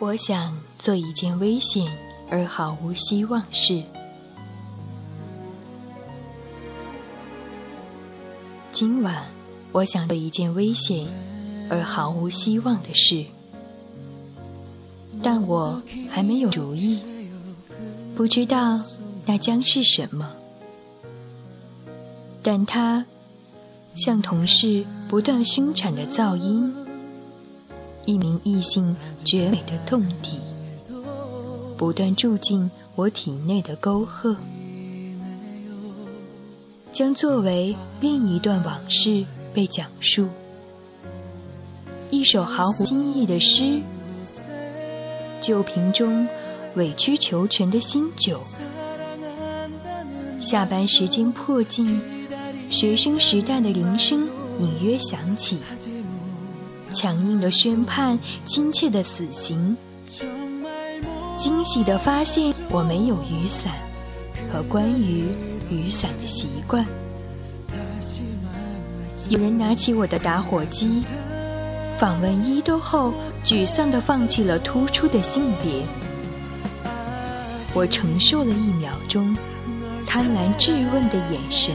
我想做一件危险而毫无希望事。今晚，我想做一件危险而毫无希望的事，但我还没有主意，不知道那将是什么。但它像同事不断生产的噪音。一名异性绝美的痛体，不断住进我体内的沟壑，将作为另一段往事被讲述。一首毫无新意的诗，酒瓶中委曲求全的新酒。下班时间迫近，学生时代的铃声隐约响起。强硬的宣判，亲切的死刑。惊喜的发现，我没有雨伞和关于雨伞的习惯。有人拿起我的打火机，访问伊都后，沮丧地放弃了突出的性别。我承受了一秒钟，贪婪质问的眼神。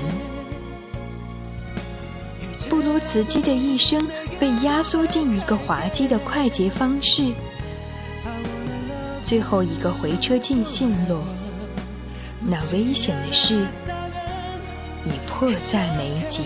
布鲁茨基的一生被压缩进一个滑稽的快捷方式，最后一个回车键陷落，那危险的事已迫在眉睫。